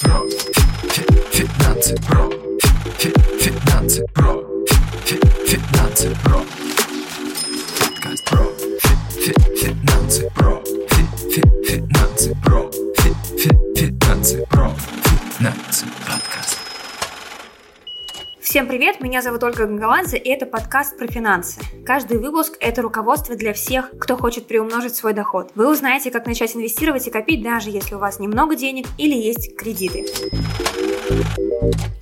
про. Финансы про. Финансы про. Финансы про. Подкаст про. Финансы про. Финансы про. Финансы про. Финансы подкаст. Всем привет, меня зовут Ольга Гангаладзе, и это подкаст про финансы. Каждый выпуск – это руководство для всех, кто хочет приумножить свой доход. Вы узнаете, как начать инвестировать и копить, даже если у вас немного денег или есть кредиты.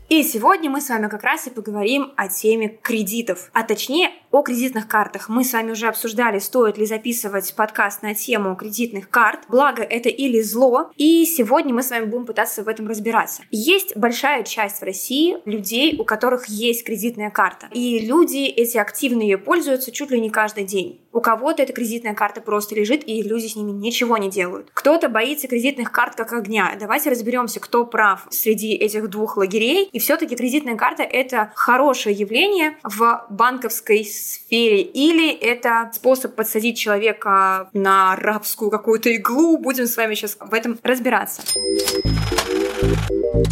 И сегодня мы с вами как раз и поговорим о теме кредитов, а точнее о кредитных картах. Мы с вами уже обсуждали, стоит ли записывать подкаст на тему кредитных карт. Благо, это или зло. И сегодня мы с вами будем пытаться в этом разбираться. Есть большая часть в России людей, у которых есть кредитная карта. И люди эти активно ее пользуются чуть ли не каждый день. У кого-то эта кредитная карта просто лежит, и люди с ними ничего не делают. Кто-то боится кредитных карт как огня. Давайте разберемся, кто прав среди этих двух лагерей. И все-таки кредитная карта — это хорошее явление в банковской сфере, или это способ подсадить человека на рабскую какую-то иглу. Будем с вами сейчас в этом разбираться.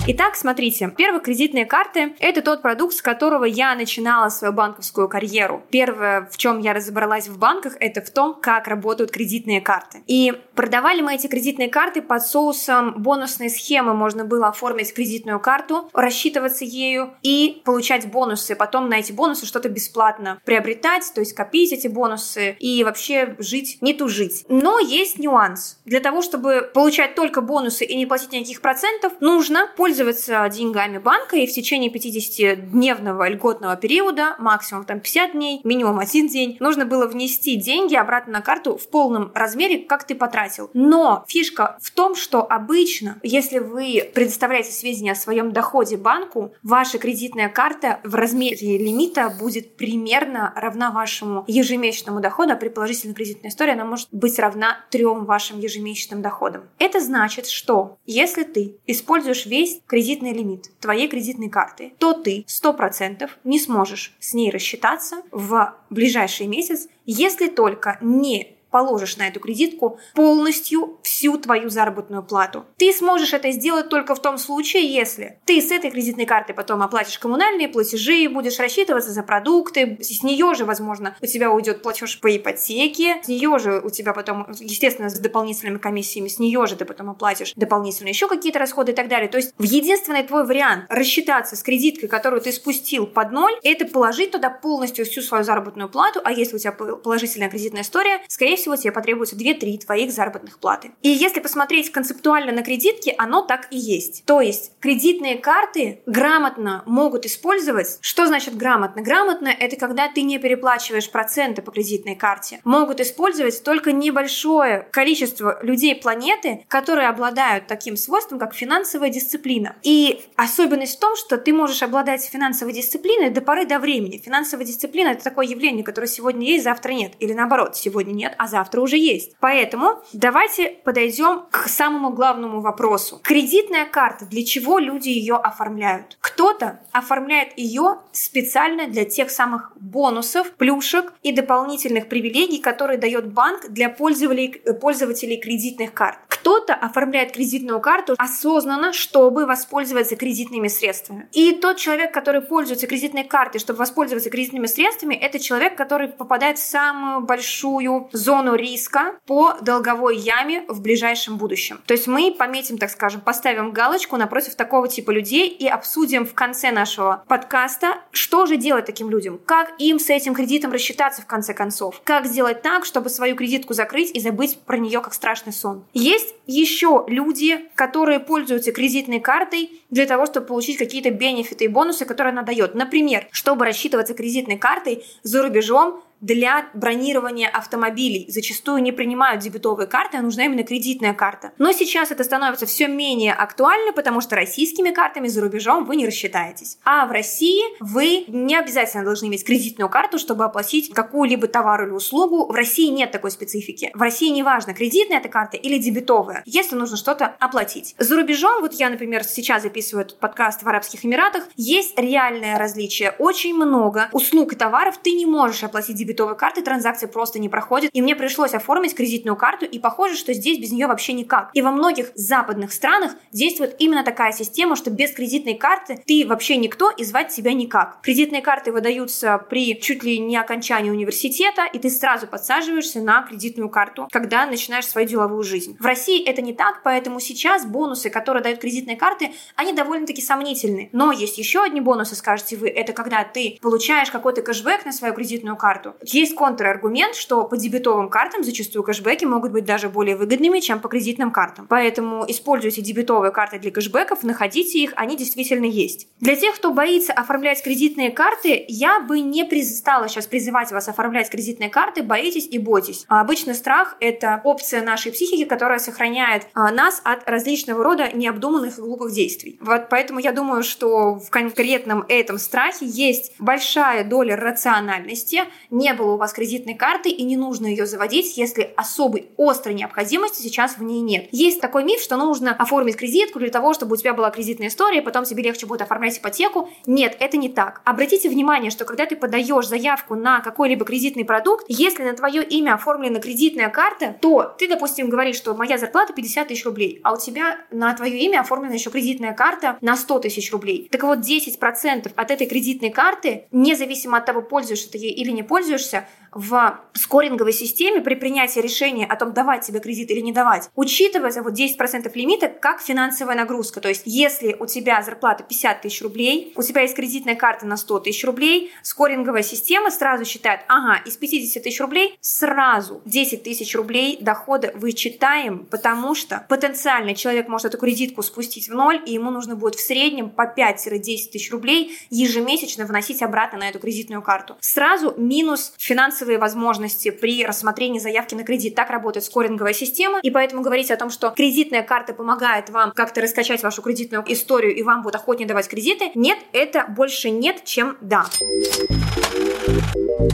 Итак, смотрите, первые кредитные карты – это тот продукт, с которого я начинала свою банковскую карьеру. Первое, в чем я разобралась в банках, это в том, как работают кредитные карты. И продавали мы эти кредитные карты под соусом бонусной схемы. Можно было оформить кредитную карту, рассчитываться ею и получать бонусы. Потом на эти бонусы что-то бесплатно приобретать, то есть копить эти бонусы и вообще жить, не тужить. Но есть нюанс. Для того, чтобы получать только бонусы и не платить никаких процентов, нужно пользоваться деньгами банка и в течение 50-дневного льготного периода, максимум там 50 дней, минимум один день, нужно было внести деньги обратно на карту в полном размере, как ты потратил. Но фишка в том, что обычно, если вы предоставляете сведения о своем доходе банку, ваша кредитная карта в размере лимита будет примерно равна вашему ежемесячному доходу, а при положительной кредитной истории она может быть равна трем вашим ежемесячным доходам. Это значит, что если ты используешь весь кредитный лимит твоей кредитной карты, то ты 100% не сможешь с ней рассчитаться в ближайший месяц, если только не положишь на эту кредитку полностью всю твою заработную плату. Ты сможешь это сделать только в том случае, если ты с этой кредитной карты потом оплатишь коммунальные платежи, будешь рассчитываться за продукты, с нее же, возможно, у тебя уйдет платеж по ипотеке, с нее же у тебя потом, естественно, с дополнительными комиссиями, с нее же ты потом оплатишь дополнительно еще какие-то расходы и так далее. То есть единственный твой вариант рассчитаться с кредиткой, которую ты спустил под ноль, это положить туда полностью всю свою заработную плату, а если у тебя положительная кредитная история, скорее всего, всего тебе потребуется 2-3 твоих заработных платы. И если посмотреть концептуально на кредитки, оно так и есть. То есть кредитные карты грамотно могут использовать. Что значит грамотно? Грамотно – это когда ты не переплачиваешь проценты по кредитной карте. Могут использовать только небольшое количество людей планеты, которые обладают таким свойством, как финансовая дисциплина. И особенность в том, что ты можешь обладать финансовой дисциплиной до поры до времени. Финансовая дисциплина – это такое явление, которое сегодня есть, завтра нет. Или наоборот, сегодня нет, а завтра уже есть. Поэтому давайте подойдем к самому главному вопросу. Кредитная карта, для чего люди ее оформляют? Кто-то оформляет ее специально для тех самых бонусов, плюшек и дополнительных привилегий, которые дает банк для пользователей, пользователей кредитных карт. Кто-то оформляет кредитную карту осознанно, чтобы воспользоваться кредитными средствами. И тот человек, который пользуется кредитной картой, чтобы воспользоваться кредитными средствами, это человек, который попадает в самую большую зону риска по долговой яме в ближайшем будущем. То есть мы пометим, так скажем, поставим галочку напротив такого типа людей и обсудим в конце нашего подкаста, что же делать таким людям, как им с этим кредитом рассчитаться в конце концов, как сделать так, чтобы свою кредитку закрыть и забыть про нее как страшный сон. Есть еще люди, которые пользуются кредитной картой для того, чтобы получить какие-то бенефиты и бонусы, которые она дает. Например, чтобы рассчитываться кредитной картой за рубежом, для бронирования автомобилей. Зачастую не принимают дебетовые карты, а нужна именно кредитная карта. Но сейчас это становится все менее актуально, потому что российскими картами за рубежом вы не рассчитаетесь. А в России вы не обязательно должны иметь кредитную карту, чтобы оплатить какую-либо товар или услугу. В России нет такой специфики. В России не важно, кредитная эта карта или дебетовая, если нужно что-то оплатить. За рубежом, вот я, например, сейчас записываю этот подкаст в Арабских Эмиратах, есть реальное различие. Очень много услуг и товаров ты не можешь оплатить дебетовой карты транзакции просто не проходят, и мне пришлось оформить кредитную карту, и похоже, что здесь без нее вообще никак. И во многих западных странах действует именно такая система, что без кредитной карты ты вообще никто и звать тебя никак. Кредитные карты выдаются при чуть ли не окончании университета, и ты сразу подсаживаешься на кредитную карту, когда начинаешь свою деловую жизнь. В России это не так, поэтому сейчас бонусы, которые дают кредитные карты, они довольно-таки сомнительны. Но есть еще одни бонусы, скажете вы, это когда ты получаешь какой-то кэшбэк на свою кредитную карту. Есть контраргумент, что по дебетовым картам зачастую кэшбэки могут быть даже более выгодными, чем по кредитным картам. Поэтому используйте дебетовые карты для кэшбэков, находите их, они действительно есть. Для тех, кто боится оформлять кредитные карты, я бы не стала сейчас призывать вас оформлять кредитные карты, боитесь и бойтесь. А обычно страх — это опция нашей психики, которая сохраняет а, нас от различного рода необдуманных и глупых действий. Вот поэтому я думаю, что в конкретном этом страхе есть большая доля рациональности. Не было у вас кредитной карты и не нужно ее заводить, если особой острой необходимости сейчас в ней нет. Есть такой миф, что нужно оформить кредитку для того, чтобы у тебя была кредитная история, потом тебе легче будет оформлять ипотеку. Нет, это не так. Обратите внимание, что когда ты подаешь заявку на какой-либо кредитный продукт, если на твое имя оформлена кредитная карта, то ты, допустим, говоришь, что моя зарплата 50 тысяч рублей, а у тебя на твое имя оформлена еще кредитная карта на 100 тысяч рублей. Так вот, 10% от этой кредитной карты, независимо от того, пользуешься ты ей или не пользуешься, радуешься, в скоринговой системе при принятии решения о том, давать тебе кредит или не давать, учитывается вот 10% лимита как финансовая нагрузка. То есть, если у тебя зарплата 50 тысяч рублей, у тебя есть кредитная карта на 100 тысяч рублей, скоринговая система сразу считает, ага, из 50 тысяч рублей сразу 10 тысяч рублей дохода вычитаем, потому что потенциально человек может эту кредитку спустить в ноль, и ему нужно будет в среднем по 5-10 тысяч рублей ежемесячно вносить обратно на эту кредитную карту. Сразу минус финансовый финансовые возможности при рассмотрении заявки на кредит. Так работает скоринговая система, и поэтому говорить о том, что кредитная карта помогает вам как-то раскачать вашу кредитную историю и вам будет охотнее давать кредиты, нет, это больше нет, чем да.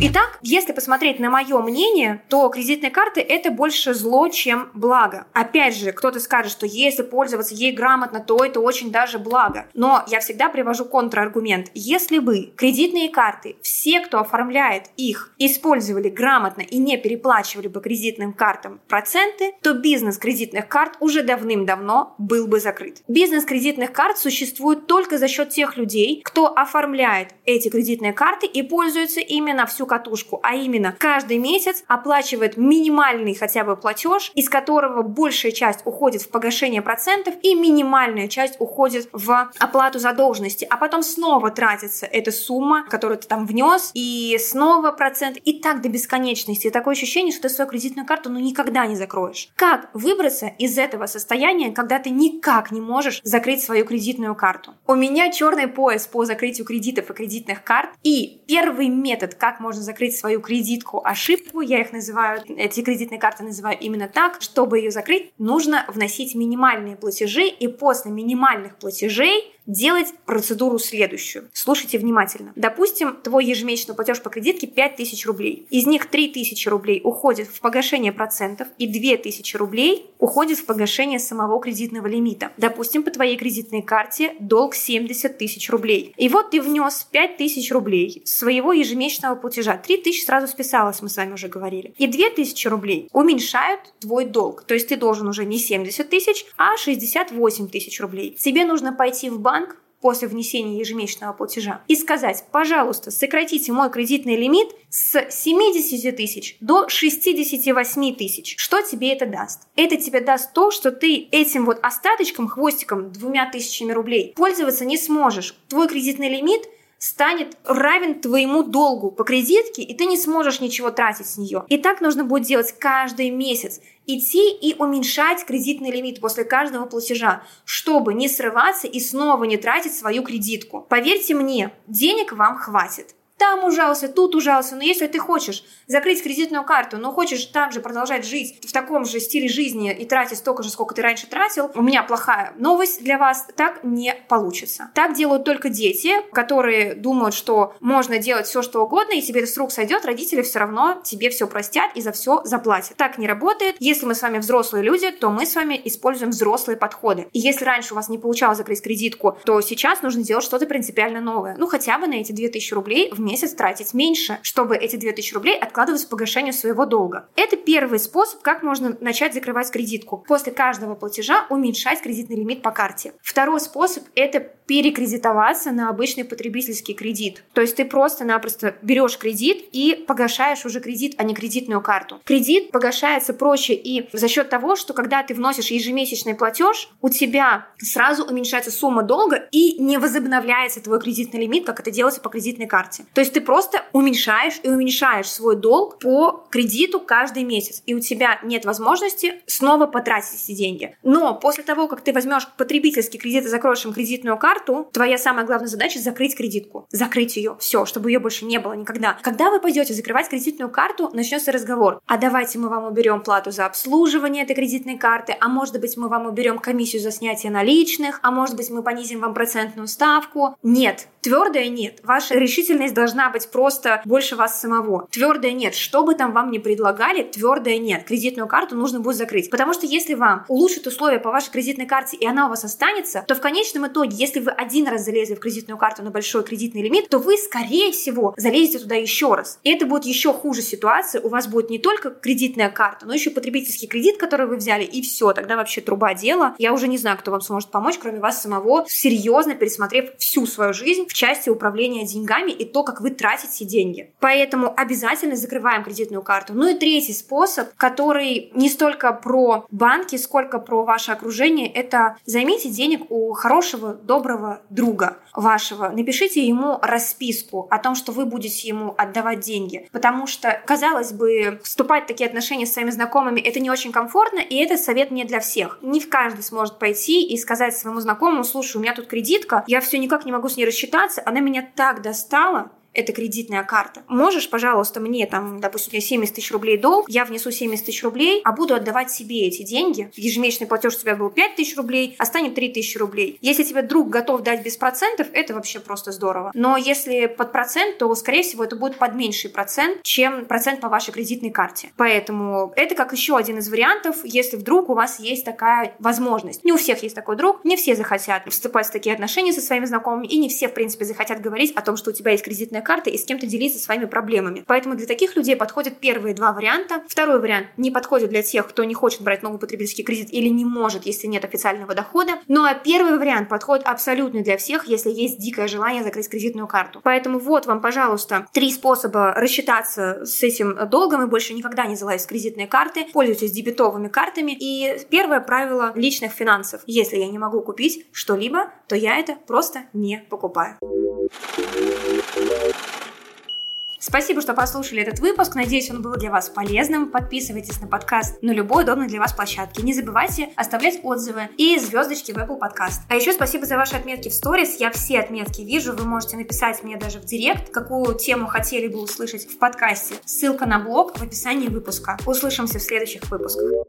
Итак, если посмотреть на мое мнение, то кредитные карты это больше зло, чем благо. Опять же, кто-то скажет, что если пользоваться ей грамотно, то это очень даже благо. Но я всегда привожу контраргумент. Если бы кредитные карты, все, кто оформляет их, использовали грамотно и не переплачивали бы кредитным картам проценты, то бизнес кредитных карт уже давным-давно был бы закрыт. Бизнес кредитных карт существует только за счет тех людей, кто оформляет эти кредитные карты и пользуется ими на всю катушку, а именно каждый месяц оплачивает минимальный хотя бы платеж, из которого большая часть уходит в погашение процентов и минимальная часть уходит в оплату задолженности, а потом снова тратится эта сумма, которую ты там внес, и снова процент, и так до бесконечности. И такое ощущение, что ты свою кредитную карту ну никогда не закроешь. Как выбраться из этого состояния, когда ты никак не можешь закрыть свою кредитную карту? У меня черный пояс по закрытию кредитов и кредитных карт, и первый метод, как можно закрыть свою кредитку ошибку, я их называю, эти кредитные карты называю именно так, чтобы ее закрыть, нужно вносить минимальные платежи, и после минимальных платежей делать процедуру следующую. Слушайте внимательно. Допустим, твой ежемесячный платеж по кредитке 5000 рублей. Из них 3000 рублей уходит в погашение процентов и 2000 рублей уходит в погашение самого кредитного лимита. Допустим, по твоей кредитной карте долг 70 тысяч рублей. И вот ты внес 5000 рублей своего ежемесячного платежа. 3000 сразу списалось, мы с вами уже говорили. И 2000 рублей уменьшают твой долг. То есть ты должен уже не 70 тысяч, а 68 тысяч рублей. Тебе нужно пойти в банк банк после внесения ежемесячного платежа и сказать, пожалуйста, сократите мой кредитный лимит с 70 тысяч до 68 тысяч. Что тебе это даст? Это тебе даст то, что ты этим вот остаточком, хвостиком, двумя тысячами рублей пользоваться не сможешь. Твой кредитный лимит станет равен твоему долгу по кредитке, и ты не сможешь ничего тратить с нее. И так нужно будет делать каждый месяц идти и уменьшать кредитный лимит после каждого платежа, чтобы не срываться и снова не тратить свою кредитку. Поверьте мне, денег вам хватит там ужался, тут ужался. Но если ты хочешь закрыть кредитную карту, но хочешь также продолжать жить в таком же стиле жизни и тратить столько же, сколько ты раньше тратил, у меня плохая новость для вас, так не получится. Так делают только дети, которые думают, что можно делать все, что угодно, и тебе это с сойдет, родители все равно тебе все простят и за все заплатят. Так не работает. Если мы с вами взрослые люди, то мы с вами используем взрослые подходы. И если раньше у вас не получалось закрыть кредитку, то сейчас нужно делать что-то принципиально новое. Ну, хотя бы на эти 2000 рублей в месяц месяц тратить меньше, чтобы эти 2000 рублей откладывать в погашение своего долга. Это первый способ, как можно начать закрывать кредитку. После каждого платежа уменьшать кредитный лимит по карте. Второй способ – это перекредитоваться на обычный потребительский кредит. То есть ты просто-напросто берешь кредит и погашаешь уже кредит, а не кредитную карту. Кредит погашается проще и за счет того, что когда ты вносишь ежемесячный платеж, у тебя сразу уменьшается сумма долга и не возобновляется твой кредитный лимит, как это делается по кредитной карте. То есть ты просто уменьшаешь и уменьшаешь свой долг по кредиту каждый месяц, и у тебя нет возможности снова потратить эти деньги. Но после того, как ты возьмешь потребительский кредит и закроешь им кредитную карту, твоя самая главная задача закрыть кредитку, закрыть ее, все, чтобы ее больше не было никогда. Когда вы пойдете закрывать кредитную карту, начнется разговор. А давайте мы вам уберем плату за обслуживание этой кредитной карты, а может быть мы вам уберем комиссию за снятие наличных, а может быть мы понизим вам процентную ставку. Нет, Твердое нет. Ваша решительность быть просто больше вас самого. Твердое нет. Что бы там вам ни предлагали, твердое нет. Кредитную карту нужно будет закрыть. Потому что если вам улучшат условия по вашей кредитной карте и она у вас останется, то в конечном итоге, если вы один раз залезли в кредитную карту на большой кредитный лимит, то вы, скорее всего, залезете туда еще раз. И это будет еще хуже ситуация. У вас будет не только кредитная карта, но еще потребительский кредит, который вы взяли, и все. Тогда вообще труба дела. Я уже не знаю, кто вам сможет помочь, кроме вас самого, серьезно пересмотрев всю свою жизнь в части управления деньгами и то, как вы тратите деньги. Поэтому обязательно закрываем кредитную карту. Ну и третий способ, который не столько про банки, сколько про ваше окружение, это займите денег у хорошего, доброго друга вашего. Напишите ему расписку о том, что вы будете ему отдавать деньги. Потому что, казалось бы, вступать в такие отношения с своими знакомыми это не очень комфортно, и это совет не для всех. Не в каждый сможет пойти и сказать своему знакомому, слушай, у меня тут кредитка, я все никак не могу с ней рассчитаться, она меня так достала, это кредитная карта. Можешь, пожалуйста, мне там, допустим, у меня 70 тысяч рублей долг, я внесу 70 тысяч рублей, а буду отдавать себе эти деньги. Ежемесячный платеж у тебя был 5 тысяч рублей, а станет 3 тысячи рублей. Если тебе друг готов дать без процентов, это вообще просто здорово. Но если под процент, то, скорее всего, это будет под меньший процент, чем процент по вашей кредитной карте. Поэтому это как еще один из вариантов, если вдруг у вас есть такая возможность. Не у всех есть такой друг, не все захотят вступать в такие отношения со своими знакомыми, и не все, в принципе, захотят говорить о том, что у тебя есть кредитная карты и с кем-то делиться своими проблемами. Поэтому для таких людей подходят первые два варианта. Второй вариант не подходит для тех, кто не хочет брать новый потребительский кредит или не может, если нет официального дохода. Ну а первый вариант подходит абсолютно для всех, если есть дикое желание закрыть кредитную карту. Поэтому вот вам, пожалуйста, три способа рассчитаться с этим долгом и больше никогда не залазить в кредитные карты. Пользуйтесь дебетовыми картами. И первое правило личных финансов. Если я не могу купить что-либо, то я это просто не покупаю. Спасибо, что послушали этот выпуск. Надеюсь, он был для вас полезным. Подписывайтесь на подкаст на любой удобной для вас площадке. Не забывайте оставлять отзывы и звездочки в Apple Podcast. А еще спасибо за ваши отметки в сторис. Я все отметки вижу. Вы можете написать мне даже в директ, какую тему хотели бы услышать в подкасте. Ссылка на блог в описании выпуска. Услышимся в следующих выпусках.